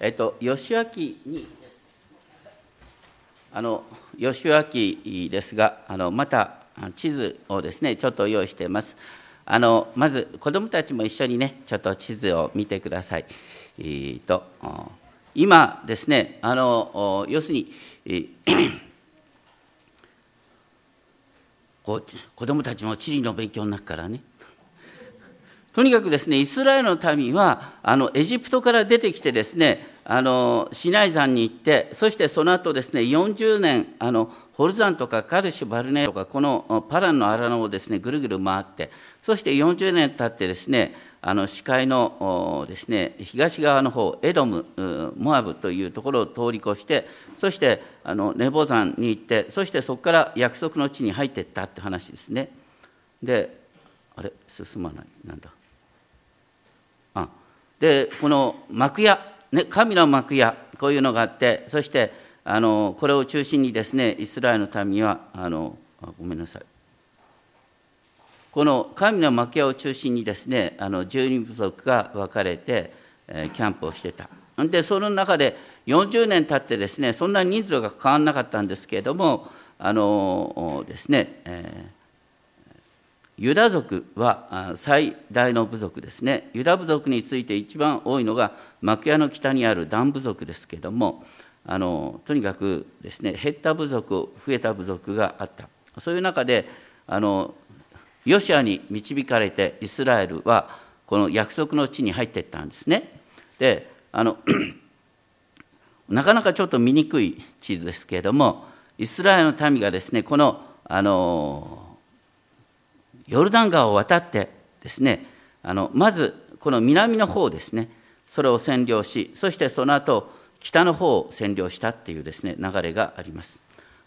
えっと、吉明に、あの、吉明ですが、あの、また地図をですね、ちょっと用意しています。あの、まず、子どもたちも一緒にね、ちょっと地図を見てください。えー、と、今ですね、あの、要するに、こう子どもたちも地理の勉強になるからね、とにかくですね、イスラエルの民は、あの、エジプトから出てきてですね、あの、シナイ山に行って、そしてその後ですね、40年、あの、ホルザンとかカルシュ・バルネとか、このパランの荒野をですね、ぐるぐる回って、そして40年経ってですね、あの、視界のですね、東側の方、エドム、モアブというところを通り越して、そして、あの、ネボ山に行って、そしてそこから約束の地に入っていったって話ですね。で、あれ？進まない。なんだ？でこの幕屋、ね、神の幕屋こういうのがあってそしてあのこれを中心にですねイスラエルの民はあのごめんなさい。この神の幕屋を中心にですねあの十二部族が分かれて、えー、キャンプをしてた。でその中で40年経ってですねそんな人数が変わらなかったんですけれどもあのですね、えーユダ族は最大の部族ですね。ユダ部族について一番多いのが幕屋の北にあるダン部族ですけれども、あのとにかくですね、減った部族、増えた部族があった。そういう中で、あのヨシアに導かれてイスラエルはこの約束の地に入っていったんですね。で、あの なかなかちょっと見にくい地図ですけれども、イスラエルの民がですね、このあのヨルダン川を渡ってですね、あのまずこの南の方ですね、それを占領し、そしてその後北の方を占領したっていうですね、流れがあります。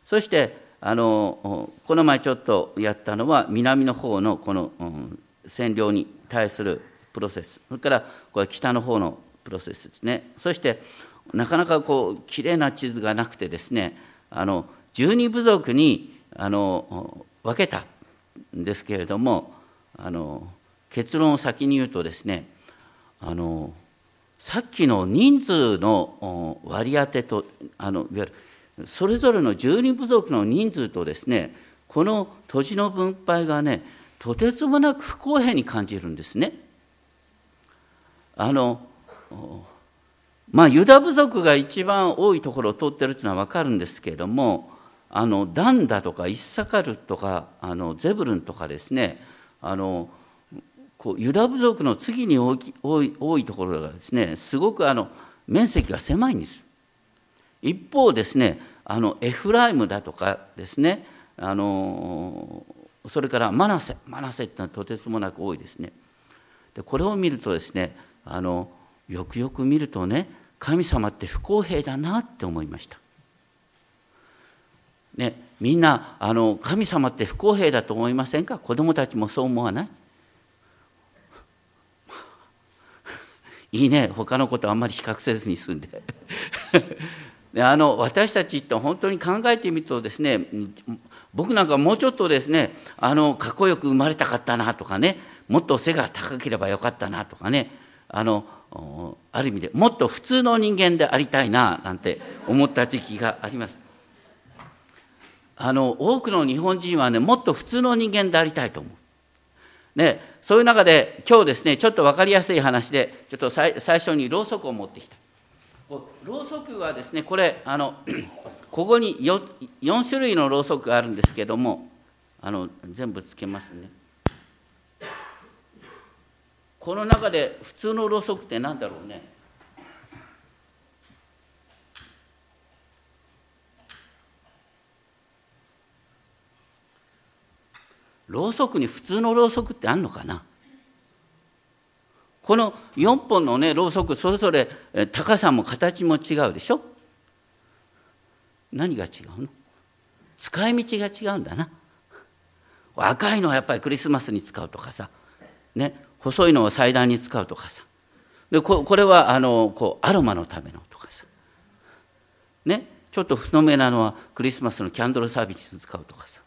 そしてあのこの前ちょっとやったのは南の方のこの、うん、占領に対するプロセスそれからこれ北の方のプロセスですねそしてなかなかこうきれいな地図がなくてですねあの十二部族にあの分けたですけれどもあの結論を先に言うとですねあのさっきの人数の割り当てとあのいわゆるそれぞれの十二部族の人数とですねこの土地の分配がねとてつもなく不公平に感じるんですね。あのまあユダ部族が一番多いところを通ってるっていうのは分かるんですけれどもあのダンダとかイッサカルとかあのゼブルンとかですねあのこうユダ部族の次に多い多いところがですねすごくあの面積が狭いんです。一方ですねあのエフライムだとかですねあのそれからマナセマナセってのはとてつもなく多いですね。でこれを見るとですねあのよくよく見るとね神様って不公平だなって思いました。ね、みんなあの神様って不公平だと思いませんか？子供たちもそう思わない？いいね。他のことあんまり比較せずに済んで。であの私たちって本当に考えてみるとですね僕なんかもうちょっとですねあのかっこよく生まれたかったなとかねもっと背が高ければよかったなとかねあのある意味でもっと普通の人間でありたいななんて思った時期があります。あの多くの日本人はねもっと普通の人間でありたいと思う。ね、そういう中で今日ですねちょっと分かりやすい話でちょっと最初にろうそくを持ってきた。ろうそくはですねこれあの ここに 4, 4種類のろうそくがあるんですけどもあの全部つけますね。この中で普通のろうそくって何だろうねろうそくに普通のろうそくってあんのかな？この4本のねろうそくそれぞれ高さも形も違うでしょ？何が違うの？使い道が違うんだな。赤いのはやっぱりクリスマスに使うとかさ、ね、細いのは祭壇に使うとかさ。でここれはあのこうアロマのためのとかさ、ね、ちょっと太めなのはクリスマスのキャンドルサービスに使うとかさ。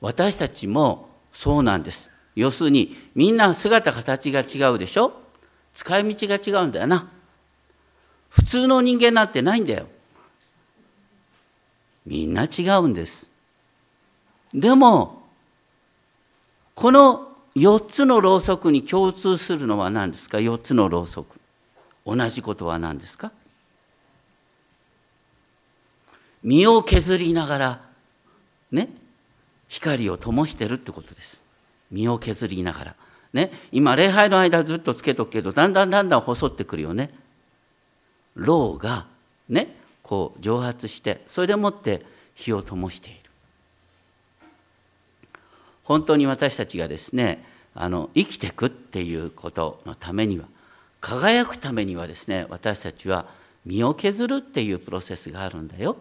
私たちもそうなんです。要するにみんな姿形が違うでしょ？使い道が違うんだよな。普通の人間なんてないんだよ。みんな違うんです。でも、この4つのろうそくに共通するのは何ですか ?4 つのろうそく。同じことは何ですか？身を削りながら、ね、光を灯してるってことです。身を削りながら。ね、今、礼拝の間ずっとつけとくけど、だんだんだんだん細ってくるよね。ろうが、ね、こう蒸発して、それでもって火を灯している。本当に私たちがですね、あの生きていくっていうことのためには、輝くためにはですね、私たちは身を削るっていうプロセスがあるんだよ。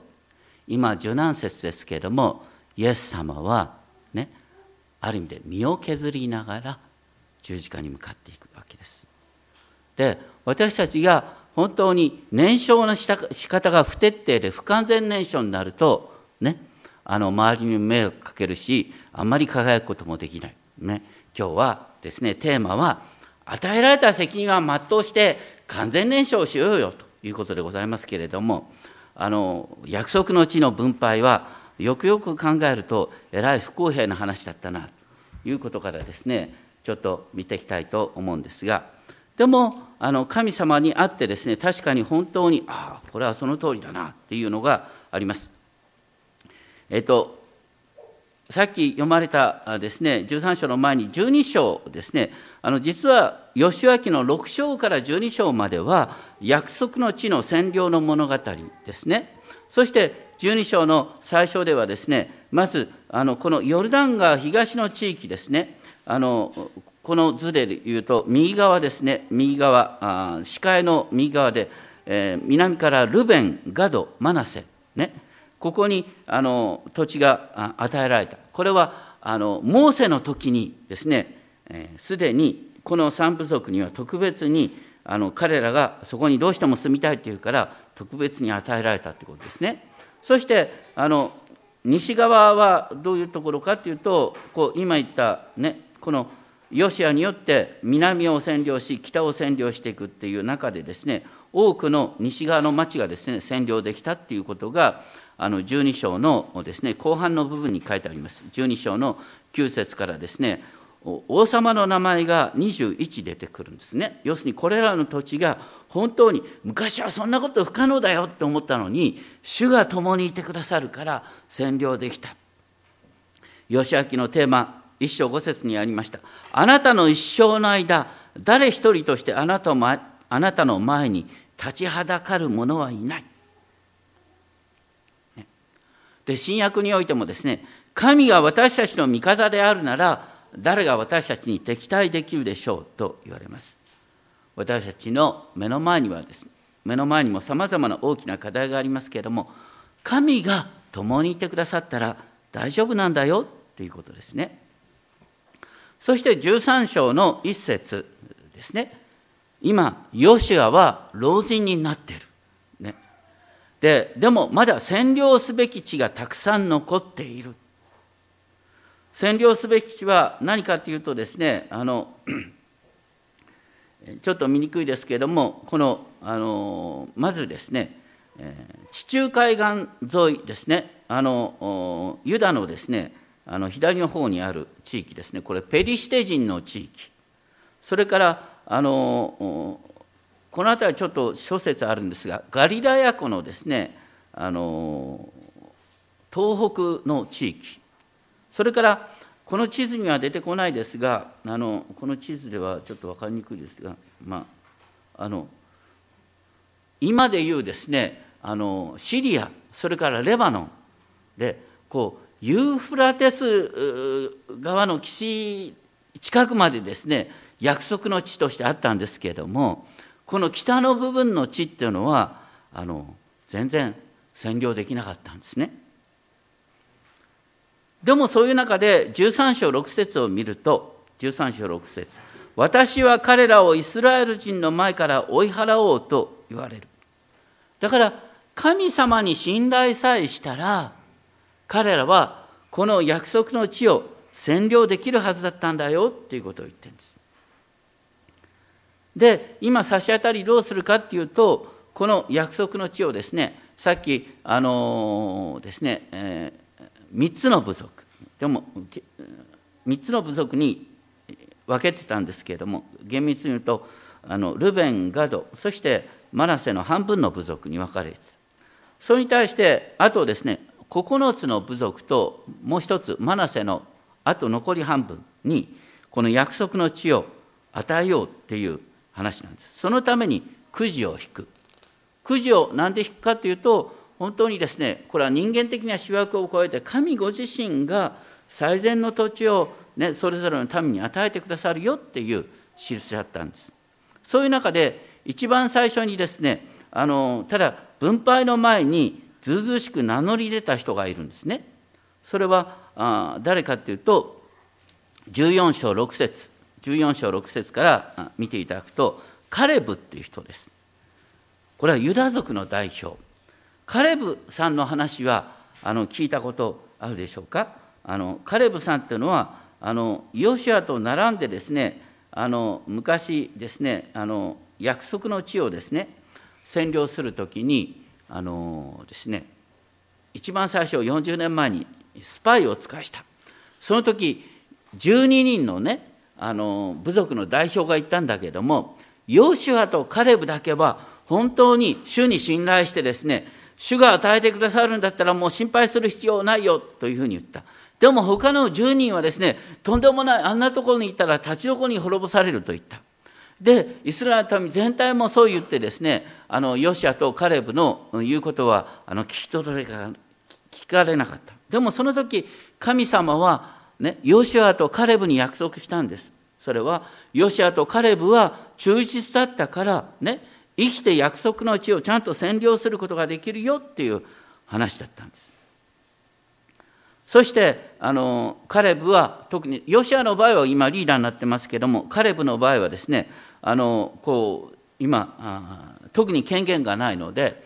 今、受難説ですけれども、イエス様はね、ある意味で身を削りながら十字架に向かっていくわけです。で、私たちが本当に燃焼の仕方が不徹底で不完全燃焼になると、ね、あの周りに迷惑かけるし、あんまり輝くこともできない。ね、今日はですね、テーマは、与えられた責任は全うして完全燃焼しようよということでございますけれども、あの約束の地の分配はよくよく考えるとえらい不公平な話だったなということからですねちょっと見ていきたいと思うんですがでもあの神様に会ってですね確かに本当にああこれはその通りだなっていうのがあります。えっとさっき読まれたですね13章の前に12章ですねあの実は義明の6章から12章までは約束の地の占領の物語ですねそして12章の最初ではですねまずあのこのヨルダン川東の地域ですね。あのこの図で言うと右側ですね。右側視界の右側で、えー、南からルベンガドマナセ。ね。ここにあの土地が与えられた。これはあのモーセの時にですねすで、にこの三部族には特別にあの彼らがそこにどうしても住みたいっていうから特別に与えられたってことですね。そしてあの西側はどういうところかっていうとこう今言ったねこのヨシアによって南を占領し北を占領していくっていう中でですね多くの西側の町がですね占領できたっていうことがあの12章のですね後半の部分に書いてあります12章の9節からですね王様の名前が21出てくるんですね。要するにこれらの土地が本当に昔はそんなこと不可能だよって思ったのに主が共にいてくださるから占領できた。義明のテーマ一章五節にありました。あなたの一生の間誰一人としてあなたあなたの前に立ちはだかる者はいない。ね。で新約においてもですね神が私たちの味方であるなら誰が私たちに敵対できるでしょうと言われます。私たちの目の前にはですね、目の前にもさまざまな大きな課題がありますけれども、神が共にいてくださったら大丈夫なんだよということですね。そして13章の一節ですね。今、ヨシアは老人になっている。ね、ででもまだ占領すべき地がたくさん残っている。占領すべき地は何かというとですねあの ちょっと見にくいですけれどもこのあのまずですね。地中海岸沿いですね。あのユダのですねあの左の方にある地域ですね。これペリシテ人の地域。それからあのこの辺りちょっと諸説あるんですがガリラヤ湖のですねあの東北の地域。それからこの地図には出てこないですがあのこの地図ではちょっと分かりにくいですが、まあ、あの今でいうですねあのシリアそれからレバノンでこうユーフラテス側の岸近くまでですね約束の地としてあったんですけれどもこの北の部分の地っていうのはあの全然占領できなかったんですね。でもそういう中で13章6節を見ると13章6節私は彼らをイスラエル人の前から追い払おうと言われる。だから神様に信頼さえしたら彼らはこの約束の地を占領できるはずだったんだよっていうことを言ってるんです。で今差し当たりどうするかっていうとこの約束の地をですねさっきあのですね、えー、3つの部族。でも3つの部族に分けてたんですけれども厳密に言うとあのルベンガドそしてマナセの半分の部族に分かれてた。それに対してあとですね9つの部族ともう一つマナセのあと残り半分にこの約束の地を与えようっていう話なんです。そのためにくじを引く。くじを何で引くかというと本当にですねこれは人間的な主役を超えて神ご自身が最善の土地を、ね、それぞれの民に与えてくださるよっていう印だったんです。そういう中で一番最初にですねあのただ分配の前にずうずうしく名乗り出た人がいるんですね。それはあ誰かっていうと14章6節14章6節から見ていただくとカレブっていう人です。これはユダ族の代表。カレブさんの話はあの聞いたことあるでしょうか？あのカレブさんっていうのはあのヨシアと並んでですねあの昔ですねあの約束の地をですね占領するときにあのですね一番最初40年前にスパイを使いした。その時12人のねあの部族の代表が言ったんだけどもヨシュアとカレブだけは本当に主に信頼してですね主が与えてくださるんだったらもう心配する必要ないよというふうに言った。でも他の10人はですねとんでもないあんなところに行ったら立ち残りに滅ぼされると言った。でイスラエルの民全体もそう言ってですねあのヨシアとカレブの言うことはあの聞き取れか聞かれなかった。でもその時神様はねヨシアとカレブに約束したんです。それはヨシアとカレブは忠実だったからね生きて約束の地をちゃんと占領することができるよっていう話だったんです。そしてあのカレブは特にヨシアの場合は今リーダーになってますけどもカレブの場合はですねあのこう今特に権限がないので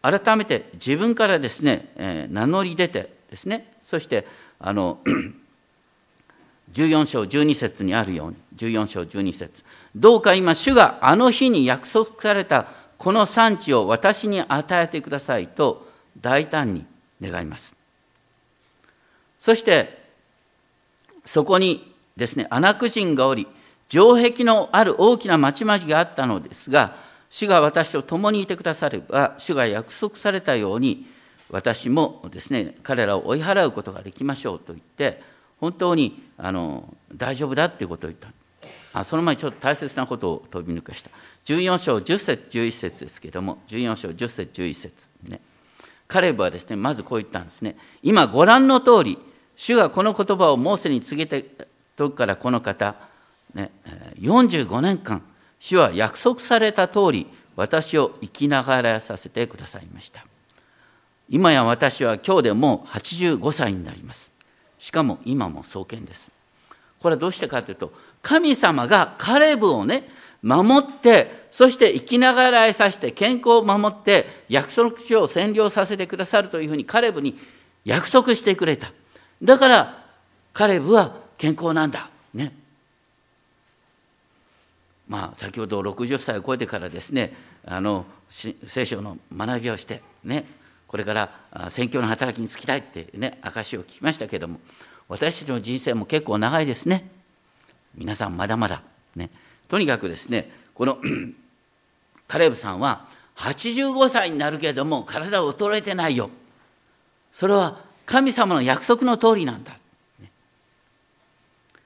改めて自分からですね、えー、名乗り出てですねそしてあの14章12節にあるように。14章12節。どうか今主があの日に約束されたこの産地を私に与えてくださいと大胆に願います。そしてそこにですねアナク人がおり城壁のある大きな町々があったのですが主が私と共にいてくだされば主が約束されたように私もですね彼らを追い払うことができましょうと言って本当にあの大丈夫だっていうことを言った。あその前にちょっと大切なことを飛び抜かした。14章10節11節ですけども14章10節11節。ね。カレブはですねまずこう言ったんですね。今ご覧の通り主がこの言葉をモーセに告げて時からこの方、ね、45年間、主は約束された通り、私を生きながらさせてくださいました。今や私は今日でもう85歳になります。しかも今も創建です。これはどうしてかというと、神様がカレブをね、守って、そして生きながらえさせて、健康を守って、約束書を占領させてくださるというふうにカレブに約束してくれた。だからカレブは健康なんだ。ね。まあ先ほど60歳を超えてからですねあの聖書の学びをしてねこれから宣教の働きに就きたいってね証を聞きましたけども私たちの人生も結構長いですね。皆さんまだまだね。とにかくですねこの カレブさんは85歳になるけれども体は衰えてないよ。それは神様の約束の通りなんだ。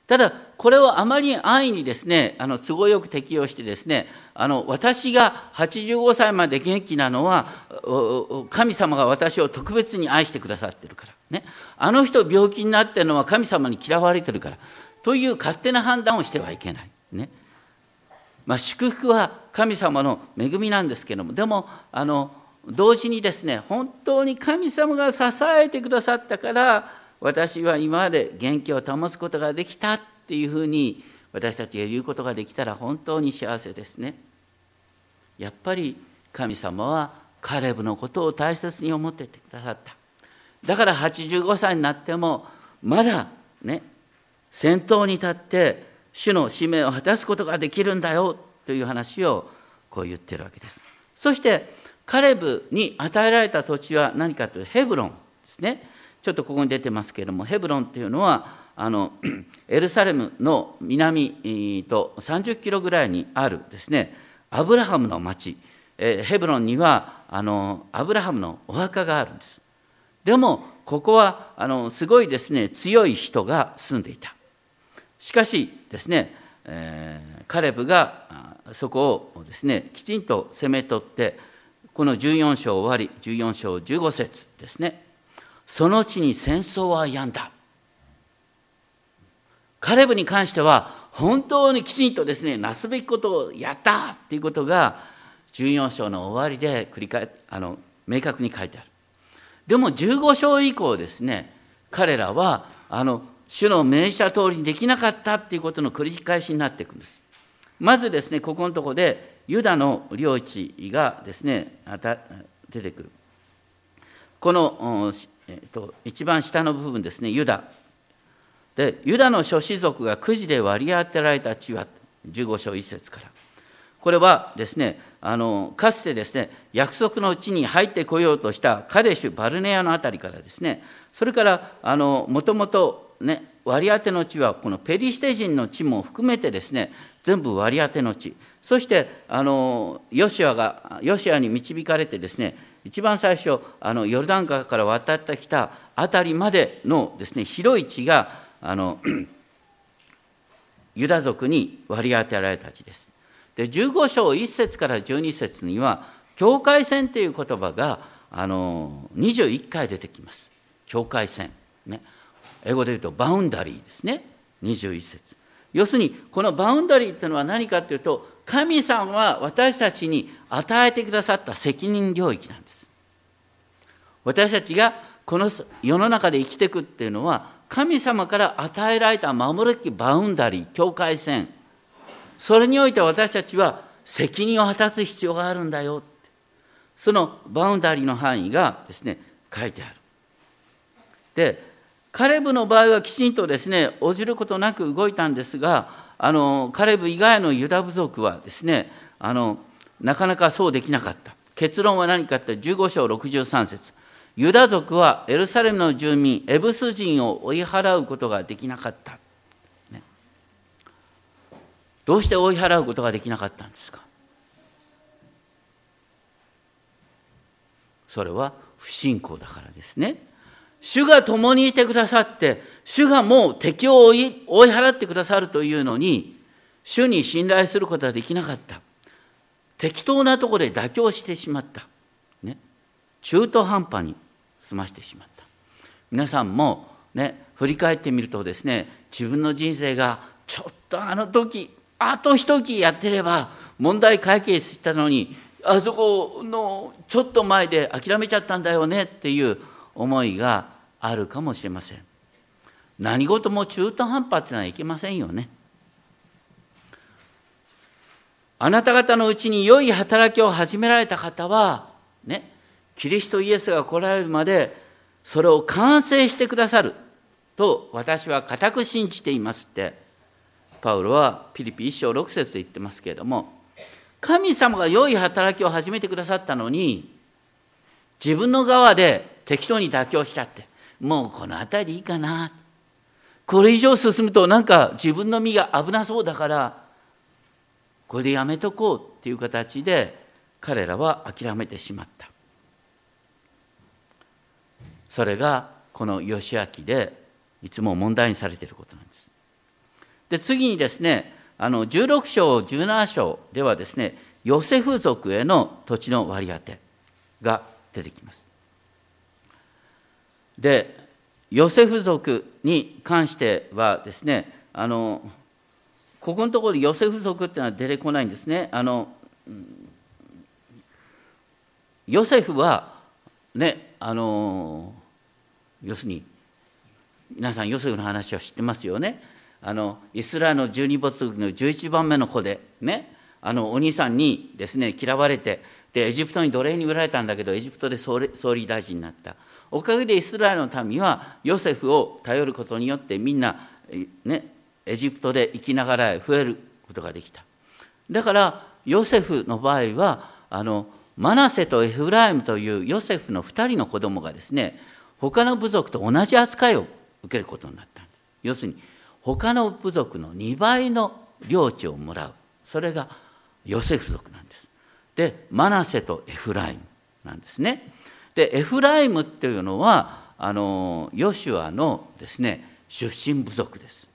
ただ、これをあまり安易にですね、あの都合よく適用してですね、あの私が85歳まで元気なのは、神様が私を特別に愛してくださってるから。ね、あの人病気になってるのは神様に嫌われてるから。という勝手な判断をしてはいけない。ね。まあ、祝福は神様の恵みなんですけども、でも、あの、同時にですね本当に神様が支えてくださったから私は今まで元気を保つことができたっていうふうに私たちが言うことができたら本当に幸せですね。やっぱり神様はカレブのことを大切に思っててくださった。だから85歳になってもまだね先頭に立って主の使命を果たすことができるんだよという話をこう言ってるわけです。そしてカレブに与えられた土地は何かというとヘブロンですねちょっとここに出てますけれどもヘブロンっていうのはあの エルサレムの南と30キロぐらいにあるですねアブラハムの町。ヘブロンにはあのアブラハムのお墓があるんです。でもここはあのすごいですね強い人が住んでいた。しかしですね、えー、カレブがそこをですねきちんと攻め取ってこの14章終わり14章15節ですね。その地に戦争は病んだ。カレブに関しては本当にきちんとですねなすべきことをやったっていうことが14章の終わりで繰り返あの明確に書いてある。でも15章以降ですね彼らはあの主の命じた通りにできなかったっていうことの繰り返しになっていくんです。まずですねここのところでユダの領地がですね出てくる。この、えっと、一番下の部分ですねユダ。でユダの諸子族がくじで割り当てられた地は15章1節から。これはですねあのかつてですね約束のうちに入ってこようとしたカデシュ・バルネアの辺りからですねそれからもともとね割り当ての地はこのペリシテ人の地も含めてですね全部割り当ての地。そしてあのヨシアがヨシアに導かれてですね一番最初あのヨルダン川から渡ってきた辺りまでのですね広い地があの ユダ族に割り当てられた地です。で15章1節から12節には境界線という言葉があの21回出てきます。境界線。ね、英語で言うと boundary ですね。21節。要するにこの boundary っていうのは何かというと神様は私たちに与えてくださった責任領域なんです。私たちがこの世の中で生きていくっていうのは神様から与えられた守るべき boundary 境界線。それにおいて私たちは責任を果たす必要があるんだよその boundary の範囲がですね書いてある。でカレブの場合はきちんとですね応じることなく動いたんですがあのカレブ以外のユダ部族はですねあのなかなかそうできなかった。結論は何かって15章63節。ユダ族はエルサレムの住民エブス人を追い払うことができなかった、ね、どうして追い払うことができなかったんですか？それは不信仰だからですね。主が共にいてくださって主がもう敵を追い追い払ってくださるというのに主に信頼することはできなかった。適当なところで妥協してしまった、ね、中途半端に。済ましてしまった。皆さんもね振り返ってみるとですね自分の人生がちょっとあの時あと一息やってれば問題解決したのにあそこのちょっと前で諦めちゃったんだよねっていう思いがあるかもしれません。何事も中途半端ってのはいけませんよね。あなた方のうちに良い働きを始められた方はキリストイエスが来られるまでそれを完成してくださると私は固く信じていますってパウロはピリピ1章6節で言ってますけれども神様が良い働きを始めてくださったのに自分の側で適当に妥協しちゃってもうこの辺りいいかな。これ以上進むとなんか自分の身が危なそうだからこれでやめとこうっていう形で彼らは諦めてしまった。それがこの義明でいつも問題にされていることなんです。で次にですねあの16章17章ではですねヨセフ族への土地の割り当てが出てきます。でヨセフ族に関してはですねあのここのところでヨセフ族っていうのは出てこないんですね。あのヨセフはねあの要するに皆さんヨセフの話は知ってますよね。あのイスラエルの十二没族の11番目の子でね。あのお兄さんにですね嫌われてでエジプトに奴隷に売られたんだけどエジプトで総理大臣になった。おかげでイスラエルの民はヨセフを頼ることによってみんな、ね、エジプトで生きながら増えることができた。だからヨセフの場合はあのマナセとエフライムというヨセフの2人の子供がですね他の部族と同じ扱いを受けることになったんです。要するに他の部族の2倍の領地をもらう。それがヨセフ族なんです。でマナセとエフライムなんですね。でエフライムっていうのはあのヨシュアのですね出身部族です。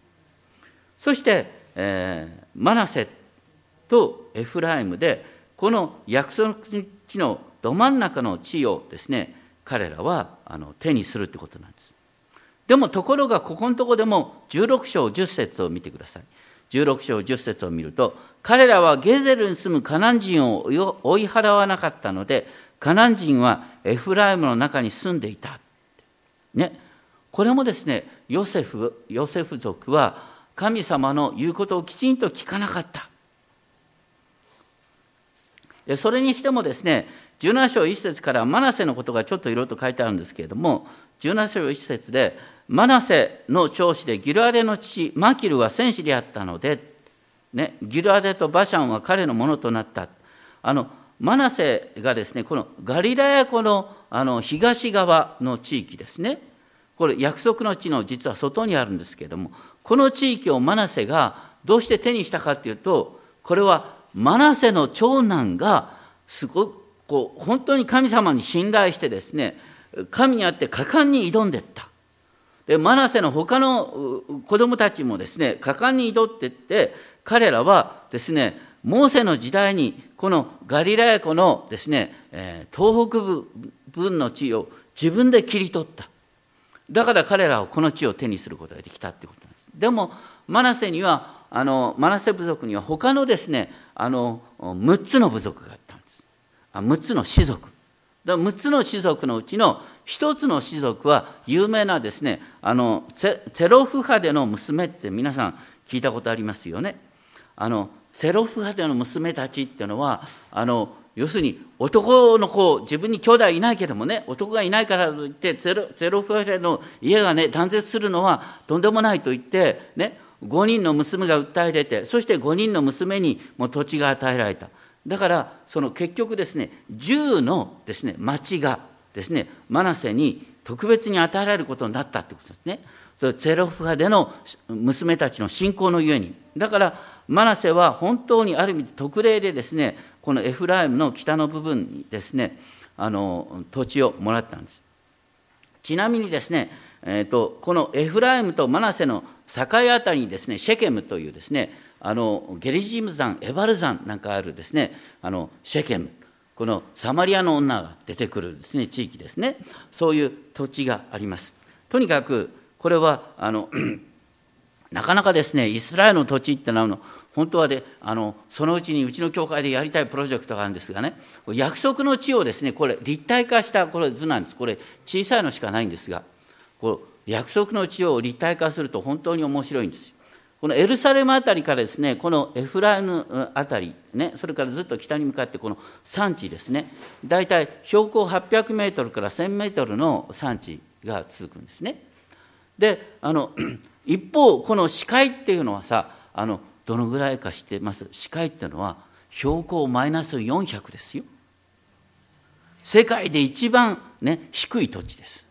そして、えー、マナセとエフライムでこの約束地のど真ん中の地をですね彼らはあの手にするってことなんです。でもところがここのとこでも16章10節を見てください。16章10節を見ると彼らはゲゼルに住むカナン人を追い払わなかったのでカナン人はエフライムの中に住んでいた。ね、これもですねヨセフヨセフ族は神様の言うことをきちんと聞かなかった。それにしてもですね17章1節からマナセのことがちょっといろいろと書いてあるんですけれども17章1節でマナセの長子でギルアデの父マキルは戦士であったので、ね、ギルアデとバシャンは彼のものとなった。あのマナセがですねこのガリラヤ湖のあの東側の地域ですね。これ約束の地の実は外にあるんですけれどもこの地域をマナセがどうして手にしたかっていうとこれはマナセの長男がすごくこう本当に神様に信頼してですね神にあって果敢に挑んでいった。でマナセの他の子供たちもですね果敢に挑っていって彼らはですねモーセの時代にこのガリラヤ湖のですね、東北部分の地を自分で切り取った。だから彼らはこの地を手にすることができたってことなんです。でもマナセにはあのマナセ部族には他のですねあの6つの部族が6つの氏族。だ6つの氏族のうちの1つの氏族は有名なですねあのゼロフハデの娘って皆さん聞いたことありますよね。あのセロフハデの娘たちっていうのはあの要するに男の子自分に兄弟いないけどもね男がいないからといってゼロゼロフハデの家がね断絶するのはとんでもないと言ってね5人の娘が訴え出てそして5人の娘にも土地が与えられた。だからその結局ですね10のですね町がですねマナセに特別に与えられることになったってことですね。ゼロフハでの娘たちの信仰のゆえにだからマナセは本当にある意味特例でですねこのエフライムの北の部分にですねあの土地をもらったんですちなみにですね、えーと、このエフライムとマナセの境あたりにですねシェケムというですねあのゲリジム山エバル山なんかあるですね。あのシェケム。このサマリアの女が出てくるですね地域ですね。そういう土地があります。とにかくこれはあの なかなかですねイスラエルの土地ってなの本当はであのそのうちにうちの教会でやりたいプロジェクトがあるんですがね約束の地をですねこれ立体化したこれ図なんです。これ小さいのしかないんですがこう約束の地を立体化すると本当に面白いんですこのエルサレムあたりからですねこのエフライムあたりねそれからずっと北に向かってこの山地ですね大体標高800メートルから1000メートルの山地が続くんですね。であの 一方この視界っていうのはさあのどのぐらいか知ってます？視界っていうのは標高マイナス400ですよ。世界で一番、ね、低い土地です。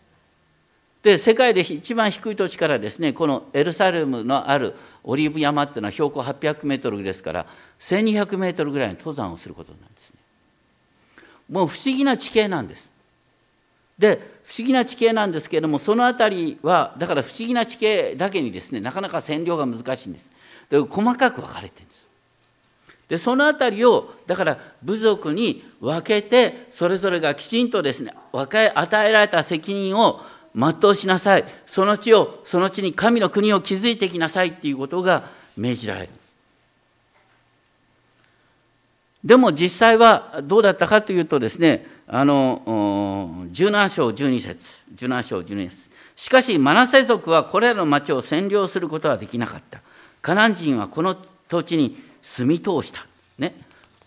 で世界で一番低い土地からですねこのエルサレムのあるオリーブ山っていうのは標高800メートルですから1200メートルぐらいの登山をすることなんですね。もう不思議な地形なんです。で不思議な地形なんですけれどもその辺りはだから不思議な地形だけにですねなかなか占領が難しいんです。で細かく分かれてるんです。でその辺りをだから部族に分けてそれぞれがきちんとですね分け与えられた責任を全うしなさい。その地をその地に神の国を築いていきなさいっていうことが命じられる。でも実際はどうだったかというとですねあの17章12節。17章12節。しかしマナセ族はこれらの町を占領することはできなかった。カナン人はこの土地に住み通した、ね、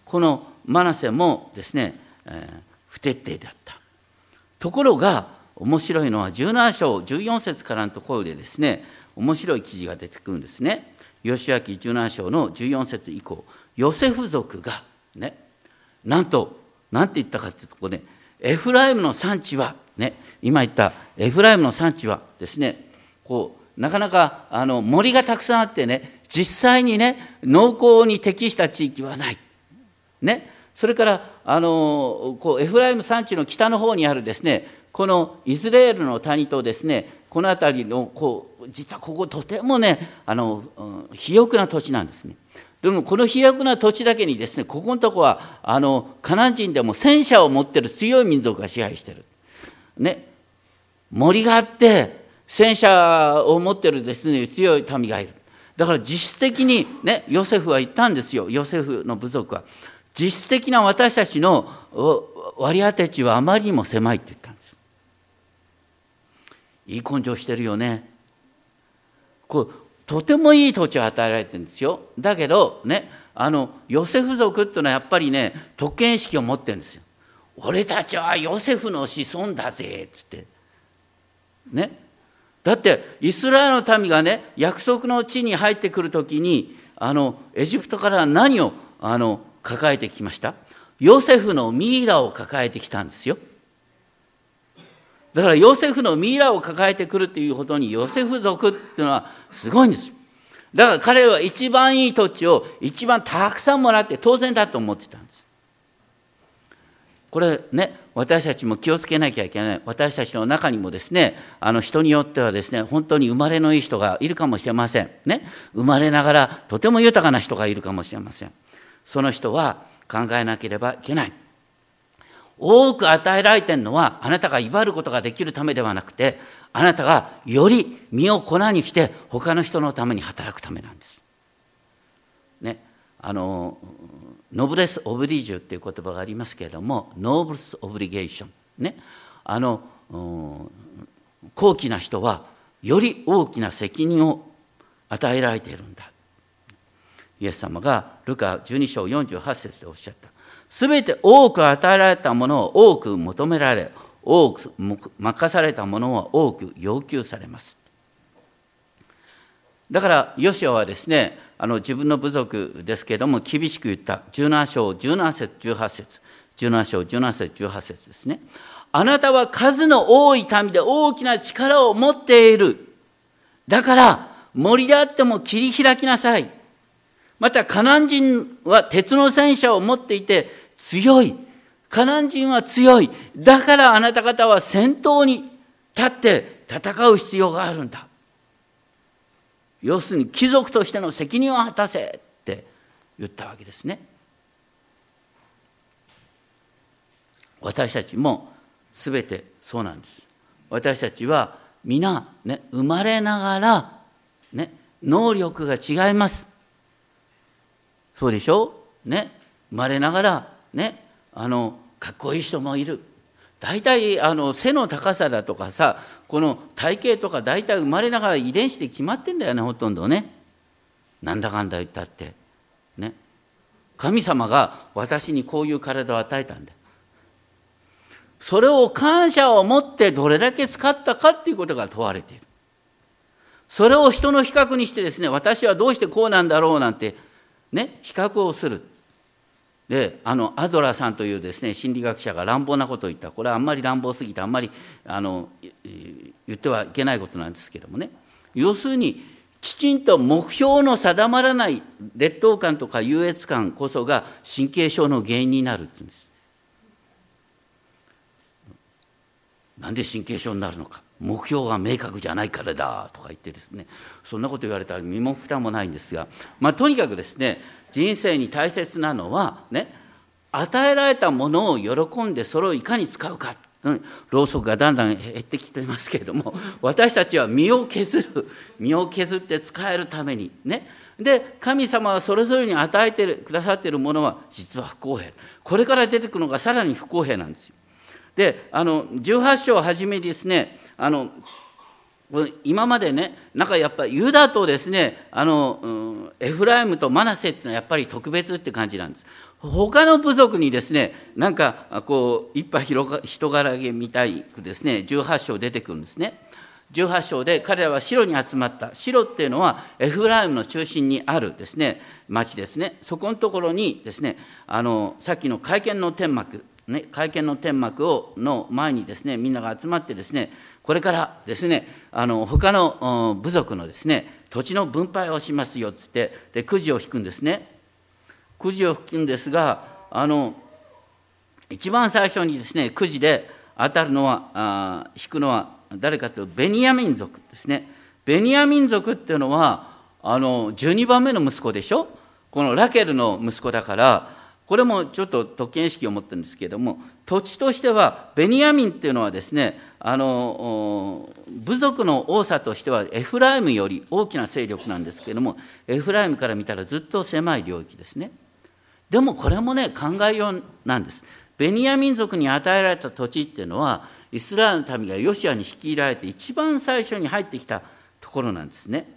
このマナセもですね、えー、不徹底であった。ところが面白いのは17章14節からのところでですね面白い記事が出てくるんですね吉明17章の14節以降ヨセフ族がねなんと何て言ったかっていうとこねエフライムの産地はね今言ったエフライムの産地はですねこうなかなかあの森がたくさんあってね実際にね農耕に適した地域はない。ね、それからあのこうエフライム山地の北の方にあるですねこのイスラエルの谷とですねこの辺りのこう実はこことてもねあの肥沃な土地なんですね。でもこの肥沃な土地だけにですねここのとこはあのカナン人でも戦車を持ってる強い民族が支配してる。ね森があって戦車を持ってるですね強い民がいる。だから実質的にねヨセフは言ったんですよヨセフの部族は。実質的な私たちの割り当て地はあまりにも狭いって言った。いい根性してるよね。こうとてもいい土地を与えられてるんですよ。だけどねあのヨセフ族っていうのはやっぱりね特権意識を持ってるんですよ。俺たちはヨセフの子孫だぜっつって。ねだってイスラエルの民がね約束の地に入ってくる時にあのエジプトから何をあの抱えてきました？ヨセフのミイラを抱えてきたんですよ。だからヨセフのミイラを抱えてくるっていうことにヨセフ族っていうのはすごいんです。だから彼は一番いい土地を一番たくさんもらって当然だと思ってたんです。これね私たちも気をつけなきゃいけない私たちの中にもですねあの人によってはですね本当に生まれのいい人がいるかもしれませんね生まれながらとても豊かな人がいるかもしれませんその人は考えなければいけない多く与えられているのはあなたが威張ることができるためではなくてあなたがより身を粉にして他の人のために働くためなんです。ねあのノブレス・オブリージュっていう言葉がありますけれども noble's obligation ねあの高貴な人はより大きな責任を与えられているんだ。イエス様がルカ12章48節でおっしゃった。すべて多く与えられたものを多く求められ多く任されたものは多く要求されます。だからヨシアはですねあの自分の部族ですけれども厳しく言った。17章17節18節。17章17節18節ですね。あなたは数の多い民で大きな力を持っている。だから森であっても切り開きなさい。またカナン人は鉄の戦車を持っていて強いカナン人は強いだからあなた方は先頭に立って戦う必要があるんだ要するに貴族としての責任を果たせって言ったわけですね。私たちも全てそうなんです。私たちは皆、ね、生まれながら、ね、能力が違います。そうでしょ？ね。生まれながらね。あのかっこいい人もいる。大体あの背の高さだとかさこの体型とか大体生まれながら遺伝子で決まってんだよねほとんどね。なんだかんだ言ったって。ね。神様が私にこういう体を与えたんだそれを感謝を持ってどれだけ使ったかっていうことが問われている。それを人の比較にしてですね私はどうしてこうなんだろうなんてね比較をする。であのアドラーさんというですね心理学者が乱暴なことを言った。これはあんまり乱暴すぎてあんまりあの言ってはいけないことなんですけどもね。要するにきちんと目標の定まらない劣等感とか優越感こそが神経症の原因になるって言うんです。なんで神経症になるのか。目標が明確じゃないからだとか言ってですねそんなこと言われたら身も蓋もないんですが、まあ、とにかくですね人生に大切なのはね与えられたものを喜んでそれをいかに使うか。ろうそくがだんだん減ってきていますけれども私たちは身を削る。身を削って使えるために。ね。で神様はそれぞれに与えてくださっているものは実は不公平。これから出てくるのがさらに不公平なんですよ。であの18章をはじめですねあの今までねなんかやっぱりユダとですねあの、うん、エフライムとマナセっていうのはやっぱり特別って感じなんです。他の部族にですねなんかこう一派人柄げみたいくですね18章出てくるんですね。18章で彼らは城に集まった。城っていうのはエフライムの中心にあるですね町ですね。そこのところにですねあのさっきの会見の天幕。ね、会見の天幕をの前にですねみんなが集まってですねこれからですねあの他の部族のですね土地の分配をしますよっつってでくじを引くんですね。くじを引くんですがあの一番最初にですねくじで当たるのはあ引くのは誰かというとベニヤ民族ですね。ベニヤ民族っていうのはあの12番目の息子でしょ？このラケルの息子だからこれもちょっと特権意識を持ってるんですけれども土地としてはベニヤミンっていうのはですねあの部族の多さとしてはエフライムより大きな勢力なんですけれどもエフライムから見たらずっと狭い領域ですね。でもこれもね考えようなんです。ベニヤ民族に与えられた土地っていうのはイスラエルの民がヨシアに率いられて一番最初に入ってきたところなんですね。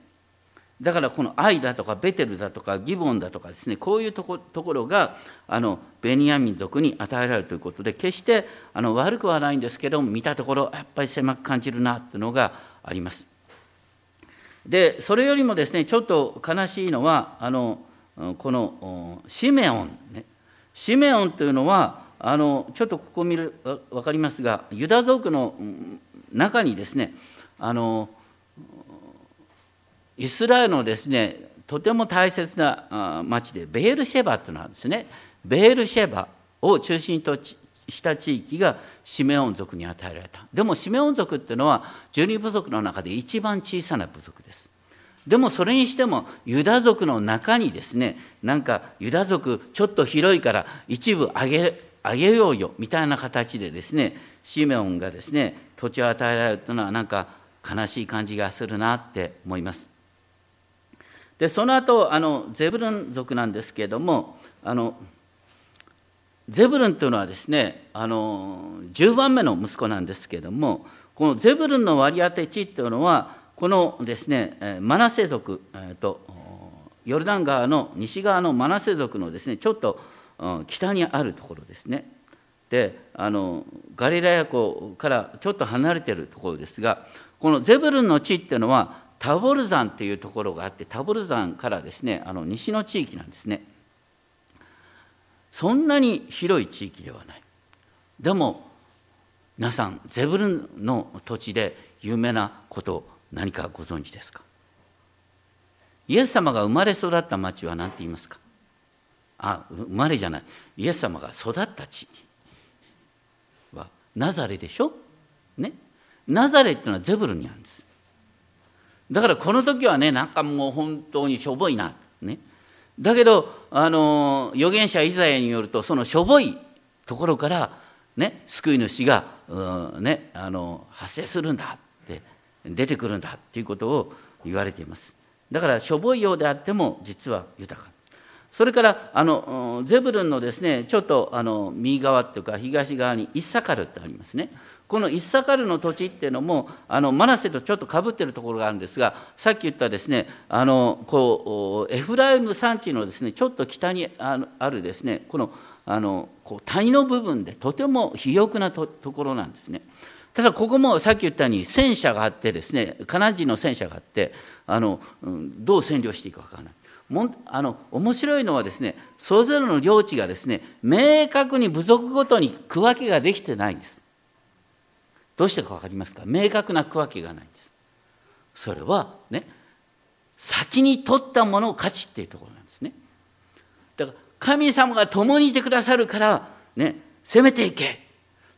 だからこのアイだとかベテルだとかギボンだとかですねこういうとこところがあのベニヤ民族に与えられるということで決してあの悪くはないんですけど見たところやっぱり狭く感じるなというのがあります。でそれよりもですねちょっと悲しいのはあのこのシメオンねシメオンというのはあのちょっとここ見る分かりますがユダ族の中にですねあのイスラエルのですねとても大切な町でベールシェバっていうのがあるんですね。ベールシェバを中心とした地域がシメオン族に与えられた。でもシメオン族っていうのは十二部族の中で一番小さな部族です。でもそれにしてもユダ族の中にですねなんかユダ族ちょっと広いから一部あげあげようよみたいな形でですねシメオンがですね土地を与えられるというのはなんか悲しい感じがするなって思います。でその後あのゼブルン族なんですけれどもあのゼブルンというのはですねあの10番目の息子なんですけれどもこのゼブルンの割り当て地というのはこのですねマナセ族、えー、とヨルダン川の西側のマナセ族のですねちょっと北にあるところですね。であのガリラヤ湖からちょっと離れているところですがこのゼブルンの地っていうのはタボル山っていうところがあってタボル山からですねあの西の地域なんですね。そんなに広い地域ではない。でも皆さんゼブルンの土地で有名なこと何かご存知ですか？イエス様が生まれ育った町は何て言いますか？あ生まれじゃない。イエス様が育った地。はナザレでしょ？ね？ナザレっていうのはゼブルにあるんです。だからこの時はねなんかもう本当にしょぼいなね。だけどあの預言者イザヤによるとそのしょぼいところからね救い主が、うん、ね、あの発生するんだって出てくるんだっていうことを言われています。だからしょぼいようであっても実は豊か。それからあのゼブルンのですねちょっとあの右側っていうか東側にイッサカルってありますね。このイッサカルの土地っていうのもあのマナセとちょっとかぶってるところがあるんですがさっき言ったですねあのこうエフライム山地のですねちょっと北にあるですねこのあのこう谷の部分でとても肥沃なところなんですね。ただここもさっき言ったように戦車があってですねカナン人の戦車があってあの、うん、どう占領していいか分からない。もあの面白いのはですねそれぞれの領地がですね明確に部族ごとに区分けができてないんです。どうしてか分かりますか？明確な区分けがないんです。それはね先に取ったものを価値っていうところなんですね。だから神様が共にいてくださるからね攻めていけ。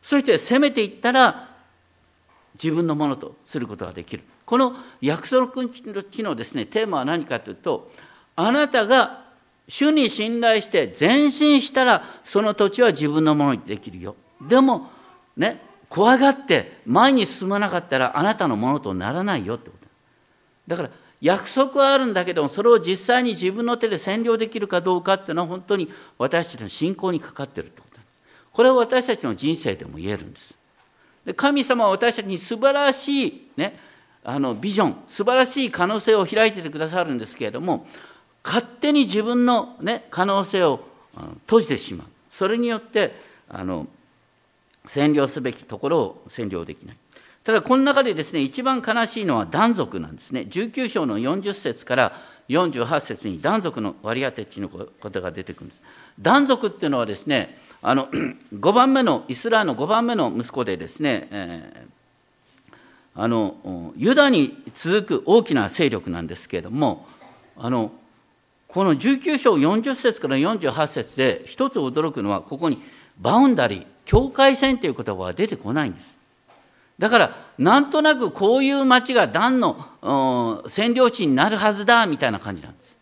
そして攻めていったら自分のものとすることができる。この約束の地のですねテーマは何かというとあなたが主に信頼して前進したらその土地は自分のものにできるよ。でもね怖がって前に進まなかったらあなたのものとならないよってこと。だから約束はあるんだけどもそれを実際に自分の手で占領できるかどうかっていうのは本当に私たちの信仰にかかってるってこと。これは私たちの人生でも言えるんです。で神様は私たちに素晴らしい、ね、あのビジョン素晴らしい可能性を開いててくださるんですけれども勝手に自分の、ね、可能性を閉じてしまう。それによってあの占領すべきところを占領できない。ただこの中でですね一番悲しいのは断族なんですね19章の40節から48節に断族の割り当てっていうことが出てくるんです。断族っていうのはですね、あの 5番目の、イスラエルの5番目の息子でですね、えー、あのユダに続く大きな勢力なんですけれども、あのこの19章40節から48節で一つ驚くのは、ここにバウンダリー、境界線という言葉は出てこないんです。だから、なんとなくこういう町がダンの占領地になるはずだみたいな感じなんです。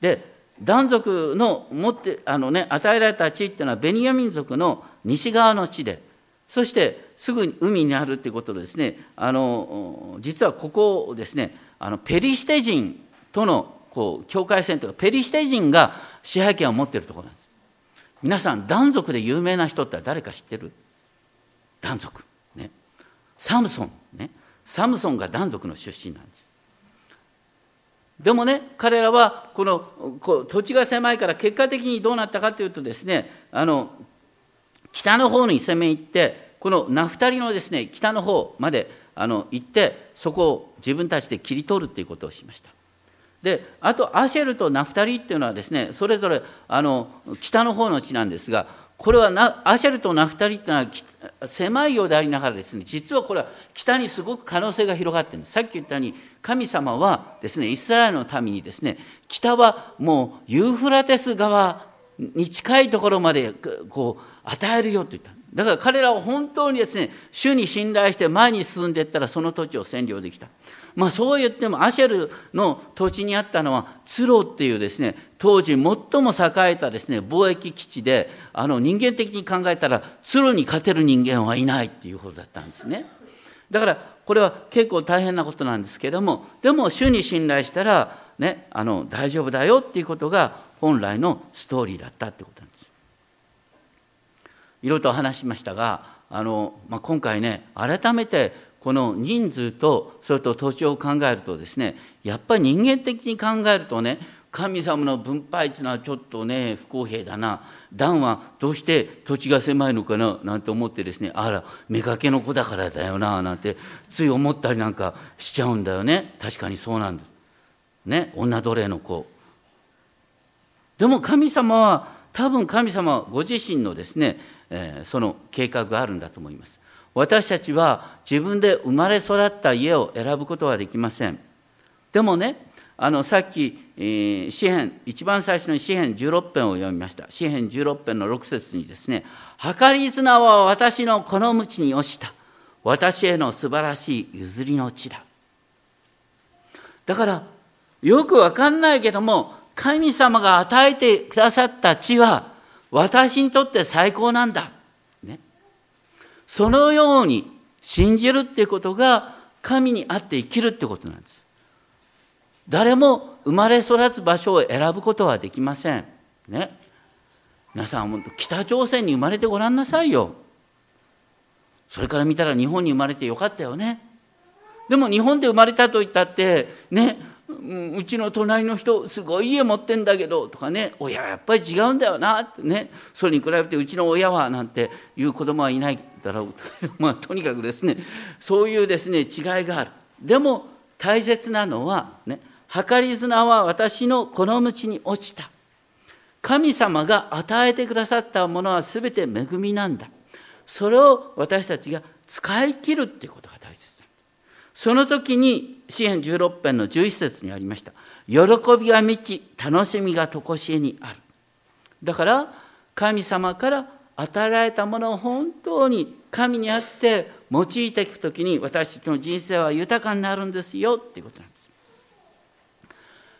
で、ダン族の持ってあの、ね、与えられた地っていうのはベニヤ民族の西側の地で、そしてすぐに海にあるっていうことですね、あの実はここですね、あのペリシテ人とのこう境界線というか、ペリシテ人が支配権を持っているところなんです。皆さん、ダン族で有名な人って誰か知ってる？ダン族。サムソン、ね、サムソンが断族の出身なんです。でもね、彼らはこのこ土地が狭いから結果的にどうなったかというとですね、あの北の方に攻め入って、このナフタリのですね北の方まであの行って、そこを自分たちで切り取るということをしました。であとアシェルとナフタリっていうのはですねそれぞれあの北の方の地なんですがこれはなアシェルとナフタリっていうのは狭いようでありながらですね実はこれは北にすごく可能性が広がっているんです。さっき言ったように神様はですねイスラエルの民にですね北はもうユーフラテス川に近いところまでこう与えるよと言った。だから彼らは本当にですね主に信頼して前に進んでいったらその土地を占領できた。まあ、そう言ってもアシェルの土地にあったのはツロっていうですね当時最も栄えたですね貿易基地であの人間的に考えたらツロに勝てる人間はいないっていうことだったんですね。だからこれは結構大変なことなんですけれどもでも主に信頼したら、ね、あの大丈夫だよっていうことが本来のストーリーだったってことなんです。いろいろと話しましたがあの、まあ、今回ね改めてこの人数とそれと土地を考えるとですねやっぱり人間的に考えるとね神様の分配っていうのはちょっとね不公平だな。ダンはどうして土地が狭いのかななんて思ってですねあら妾の子だからだよななんてつい思ったりなんかしちゃうんだよね。確かにそうなんです。ね女奴隷の子。でも神様は多分神様はご自身のですね、えー、その計画があるんだと思います私たちは自分で生まれ育った家を選ぶことはできません。でもね、あのさっき、えー、詩編、一番最初の詩編16編を読みました。詩編16編の6節にですね、計り綱は私のこの道に落ちた。私への素晴らしい譲りの地だ。だから、よくわかんないけども、神様が与えてくださった地は、私にとって最高なんだ。ねそのように信じるっていうことが神にあって生きるってことなんです。誰も生まれ育つ場所を選ぶことはできません。ね。皆さん、本当北朝鮮に生まれてごらんなさいよ。それから見たら日本に生まれてよかったよね。でも日本で生まれたと言ったって、ね、うちの隣の人すごい家持ってんだけどとかね親はやっぱり違うんだよなってね。それに比べてうちの親はなんていう子供はいないだろう まあとにかくですねそういうですね違いがある。でも大切なのはね計り綱は私のこの道に落ちた。神様が与えてくださったものは全て恵みなんだ。それを私たちが使い切るっていうことが大切だ。その時に詩篇16編の11節にありました。喜びが満ち、楽しみが常しえにある。だから、神様から与えられたものを本当に神にあって用いていくときに私たちの人生は豊かになるんですよっていうことなんです。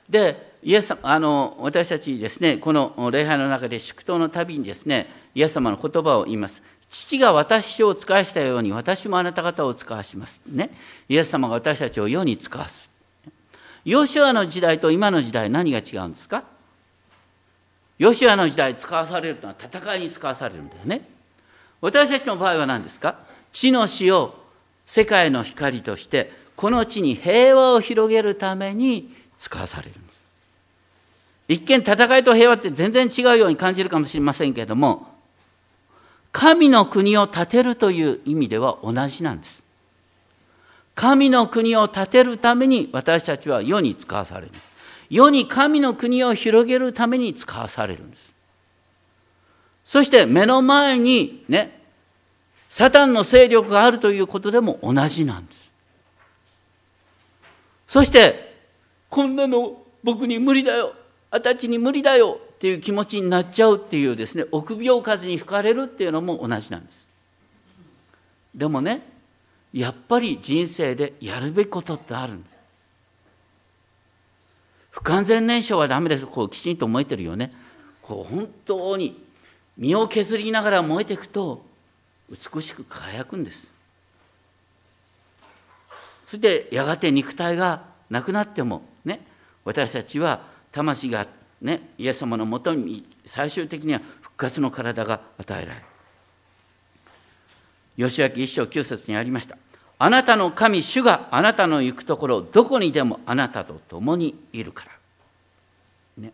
で、イエスあの私たちですね、この礼拝の中で祝祷のたびにですね、イエス様の言葉を言います。父が私を使わしたように私もあなた方を使わします。ね。イエス様が私たちを世に使わす。ヨシュアの時代と今の時代何が違うんですか？ヨシュアの時代使わされるというのは戦いに使わされるんだよね。私たちの場合は何ですか？地の死を世界の光としてこの地に平和を広げるために使わされる。一見戦いと平和って全然違うように感じるかもしれませんけれども神の国を建てるという意味では同じなんです。神の国を建てるために私たちは世に使わされる。世に神の国を広げるために使わされるんですそして目の前にねサタンの勢力があるということでも同じなんですそしてこんなの僕に無理だよあたちに無理だよっていう気持ちになっちゃうっていうですね臆病風に吹かれるっていうのも同じなんです。でもねやっぱり人生でやるべきことってあるんです不完全燃焼はダメです。こうきちんと燃えてるよね。こう本当に身を削りながら燃えていくと美しく輝くんです。そしてやがて肉体がなくなってもね私たちは魂があってねイエス様のもとに最終的には復活の体が与えられる。吉明一章九節にありました。あなたの神主があなたの行くところどこにでもあなたと共にいるから、ね、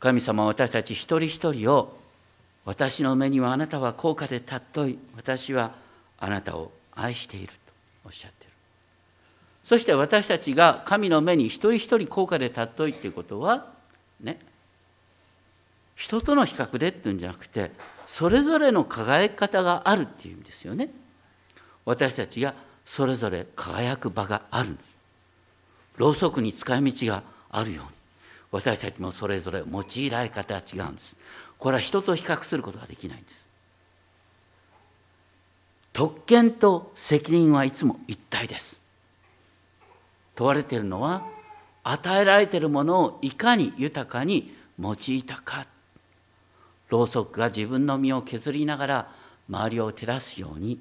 神様は私たち一人一人を私の目にはあなたは高価で尊い私はあなたを愛しているとおっしゃってそして私たちが神の目に一人一人高価で尊いっていうことはね人との比較でっていうんじゃなくてそれぞれの輝き方があるっていう意味ですよね。私たちがそれぞれ輝く場があるんです。ろうそくに使い道があるように。私たちもそれぞれ用いられ方が違うんです。これは人と比較することができないんです。特権と責任はいつも一体です。問われているのは与えられているものをいかに豊かに用いたか。ろうそくが自分の身を削りながら周りを照らすように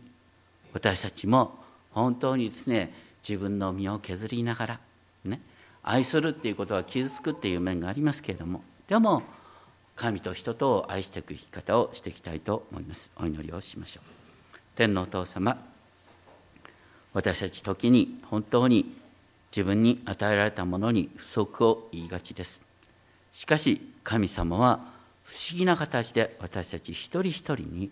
私たちも本当にですね自分の身を削りながらね愛するっていうことは傷つくっていう面がありますけれどもでも神と人とを愛していく生き方をしていきたいと思います。お祈りをしましょう。天のお父様私たち時に本当に自分に与えられたものに不足を言いがちです。しかし神様は不思議な形で私たち一人一人に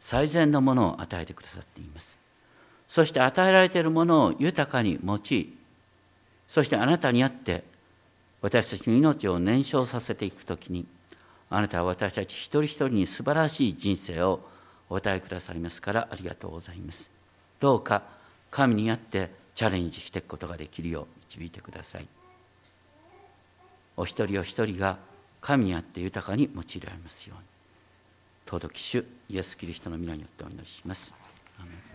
最善のものを与えてくださっています。そして与えられているものを豊かに用いそしてあなたにあって私たちの命を燃焼させていくときにあなたは私たち一人一人に素晴らしい人生をお与えくださいますからありがとうございます。どうか神にあってチャレンジしていくことができるよう導いてください。お一人お一人が神にあって豊かに用いられますように。尊き主イエス・キリストの皆によってお祈りします。アメン。